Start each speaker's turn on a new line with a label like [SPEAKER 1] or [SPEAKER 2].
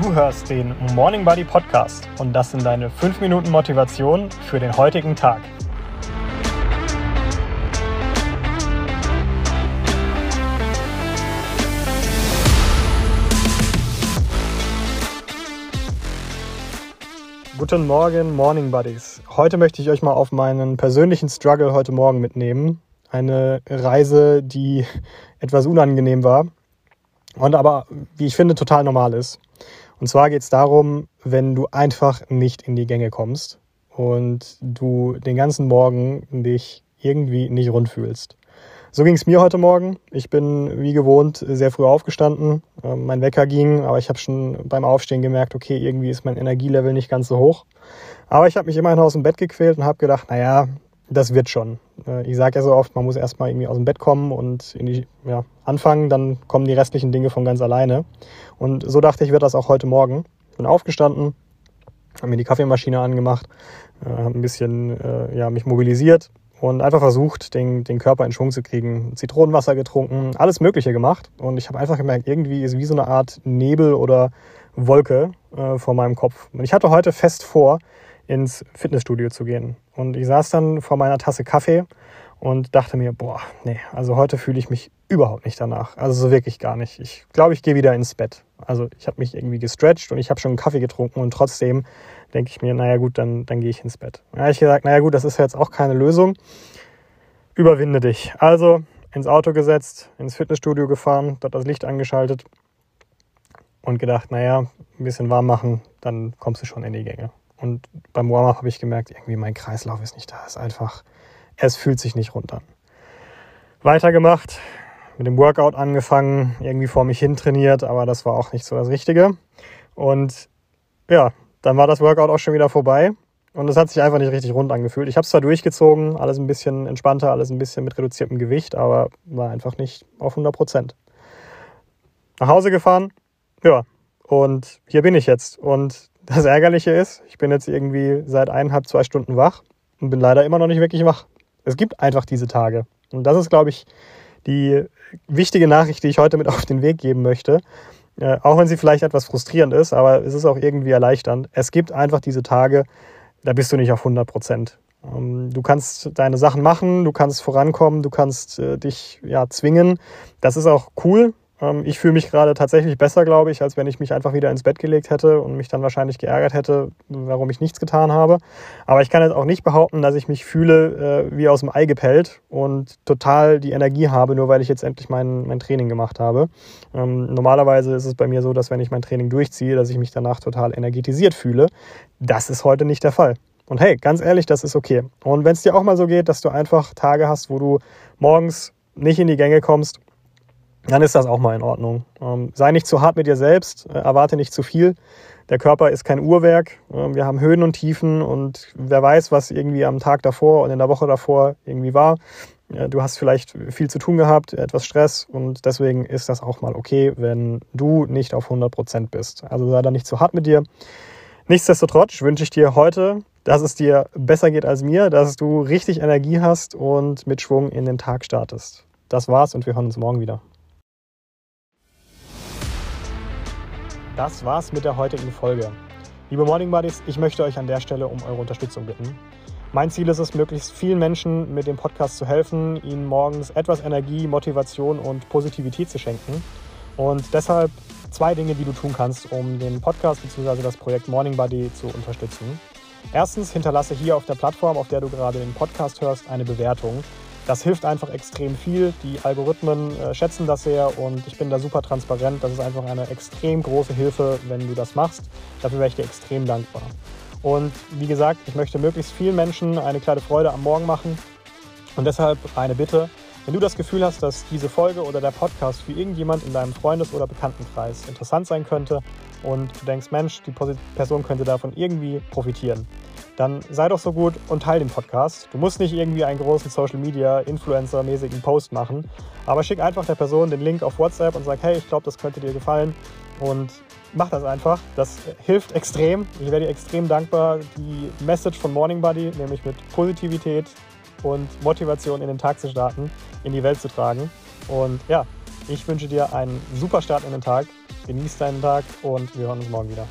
[SPEAKER 1] Du hörst den Morning Buddy Podcast und das sind deine 5 Minuten Motivation für den heutigen Tag. Guten Morgen, Morning Buddies. Heute möchte ich euch mal auf meinen persönlichen Struggle heute Morgen mitnehmen. Eine Reise, die etwas unangenehm war und aber, wie ich finde, total normal ist. Und zwar geht es darum, wenn du einfach nicht in die Gänge kommst und du den ganzen Morgen dich irgendwie nicht rund fühlst. So ging es mir heute Morgen. Ich bin wie gewohnt sehr früh aufgestanden. Ähm, mein Wecker ging, aber ich habe schon beim Aufstehen gemerkt, okay, irgendwie ist mein Energielevel nicht ganz so hoch. Aber ich habe mich immerhin aus dem Bett gequält und habe gedacht, naja, das wird schon. Äh, ich sage ja so oft, man muss erstmal irgendwie aus dem Bett kommen und die, ja, anfangen, dann kommen die restlichen Dinge von ganz alleine. Und so dachte ich, wird das auch heute Morgen. Ich bin aufgestanden, habe mir die Kaffeemaschine angemacht, äh, habe ein bisschen äh, ja, mich mobilisiert und einfach versucht, den, den Körper in Schwung zu kriegen. Zitronenwasser getrunken, alles Mögliche gemacht. Und ich habe einfach gemerkt, irgendwie ist wie so eine Art Nebel oder Wolke äh, vor meinem Kopf. Und ich hatte heute fest vor, ins Fitnessstudio zu gehen. Und ich saß dann vor meiner Tasse Kaffee und dachte mir, boah, nee, also heute fühle ich mich überhaupt nicht danach. Also so wirklich gar nicht. Ich glaube, ich gehe wieder ins Bett. Also ich habe mich irgendwie gestretcht und ich habe schon einen Kaffee getrunken und trotzdem denke ich mir, naja gut, dann, dann gehe ich ins Bett. Da habe ich gesagt, naja gut, das ist jetzt auch keine Lösung. Überwinde dich. Also ins Auto gesetzt, ins Fitnessstudio gefahren, dort das Licht angeschaltet und gedacht, naja, ein bisschen warm machen, dann kommst du schon in die Gänge. Und beim Warm-up habe ich gemerkt, irgendwie mein Kreislauf ist nicht da. Es ist einfach, es fühlt sich nicht runter. Weitergemacht, mit dem Workout angefangen, irgendwie vor mich hin trainiert, aber das war auch nicht so das Richtige. Und ja, dann war das Workout auch schon wieder vorbei. Und es hat sich einfach nicht richtig rund angefühlt. Ich habe es zwar durchgezogen, alles ein bisschen entspannter, alles ein bisschen mit reduziertem Gewicht, aber war einfach nicht auf 100 Prozent. Nach Hause gefahren, ja, und hier bin ich jetzt. Und das Ärgerliche ist, ich bin jetzt irgendwie seit eineinhalb, zwei Stunden wach und bin leider immer noch nicht wirklich wach. Es gibt einfach diese Tage. Und das ist, glaube ich, die wichtige Nachricht, die ich heute mit auf den Weg geben möchte. Äh, auch wenn sie vielleicht etwas frustrierend ist, aber es ist auch irgendwie erleichternd. Es gibt einfach diese Tage, da bist du nicht auf 100 Prozent. Ähm, du kannst deine Sachen machen, du kannst vorankommen, du kannst äh, dich ja zwingen. Das ist auch cool. Ähm, ich fühle mich gerade tatsächlich besser, glaube ich, als wenn ich mich einfach wieder ins Bett gelegt hätte und mich dann wahrscheinlich geärgert hätte, warum ich nichts getan habe. Aber ich kann jetzt auch nicht behaupten, dass ich mich fühle äh, wie aus dem Ei gepellt und total die Energie habe, nur weil ich jetzt endlich mein, mein Training gemacht habe. Ähm, normalerweise ist es bei mir so, dass wenn ich mein Training durchziehe, dass ich mich danach total energetisiert fühle. Das ist heute nicht der Fall. Und hey, ganz ehrlich, das ist okay. Und wenn es dir auch mal so geht, dass du einfach Tage hast, wo du morgens nicht in die Gänge kommst, dann ist das auch mal in Ordnung. Ähm, sei nicht zu hart mit dir selbst, äh, erwarte nicht zu viel. Der Körper ist kein Uhrwerk. Ähm, wir haben Höhen und Tiefen und wer weiß, was irgendwie am Tag davor und in der Woche davor irgendwie war. Äh, du hast vielleicht viel zu tun gehabt, etwas Stress und deswegen ist das auch mal okay, wenn du nicht auf 100 Prozent bist. Also sei da nicht zu hart mit dir. Nichtsdestotrotz wünsche ich dir heute, dass es dir besser geht als mir, dass du richtig Energie hast und mit Schwung in den Tag startest. Das war's und wir hören uns morgen wieder. Das war's mit der heutigen Folge. Liebe Morning Buddies, ich möchte euch an der Stelle um eure Unterstützung bitten. Mein Ziel ist es, möglichst vielen Menschen mit dem Podcast zu helfen, ihnen morgens etwas Energie, Motivation und Positivität zu schenken. Und deshalb zwei Dinge, die du tun kannst, um den Podcast bzw. das Projekt Morning Buddy zu unterstützen. Erstens, hinterlasse hier auf der Plattform, auf der du gerade den Podcast hörst, eine Bewertung. Das hilft einfach extrem viel. Die Algorithmen äh, schätzen das sehr und ich bin da super transparent. Das ist einfach eine extrem große Hilfe, wenn du das machst. Dafür wäre ich dir extrem dankbar. Und wie gesagt, ich möchte möglichst vielen Menschen eine kleine Freude am Morgen machen. Und deshalb eine Bitte, wenn du das Gefühl hast, dass diese Folge oder der Podcast für irgendjemand in deinem Freundes- oder Bekanntenkreis interessant sein könnte und du denkst, Mensch, die Person könnte davon irgendwie profitieren, dann sei doch so gut und teile den Podcast. Du musst nicht irgendwie einen großen Social Media Influencer-mäßigen Post machen, aber schick einfach der Person den Link auf WhatsApp und sag, hey, ich glaube, das könnte dir gefallen und mach das einfach. Das hilft extrem. Ich werde dir extrem dankbar, die Message von Morning Buddy, nämlich mit Positivität und Motivation in den Tag zu starten, in die Welt zu tragen. Und ja, ich wünsche dir einen super Start in den Tag Genieß deinen Tag und wir hören uns morgen wieder.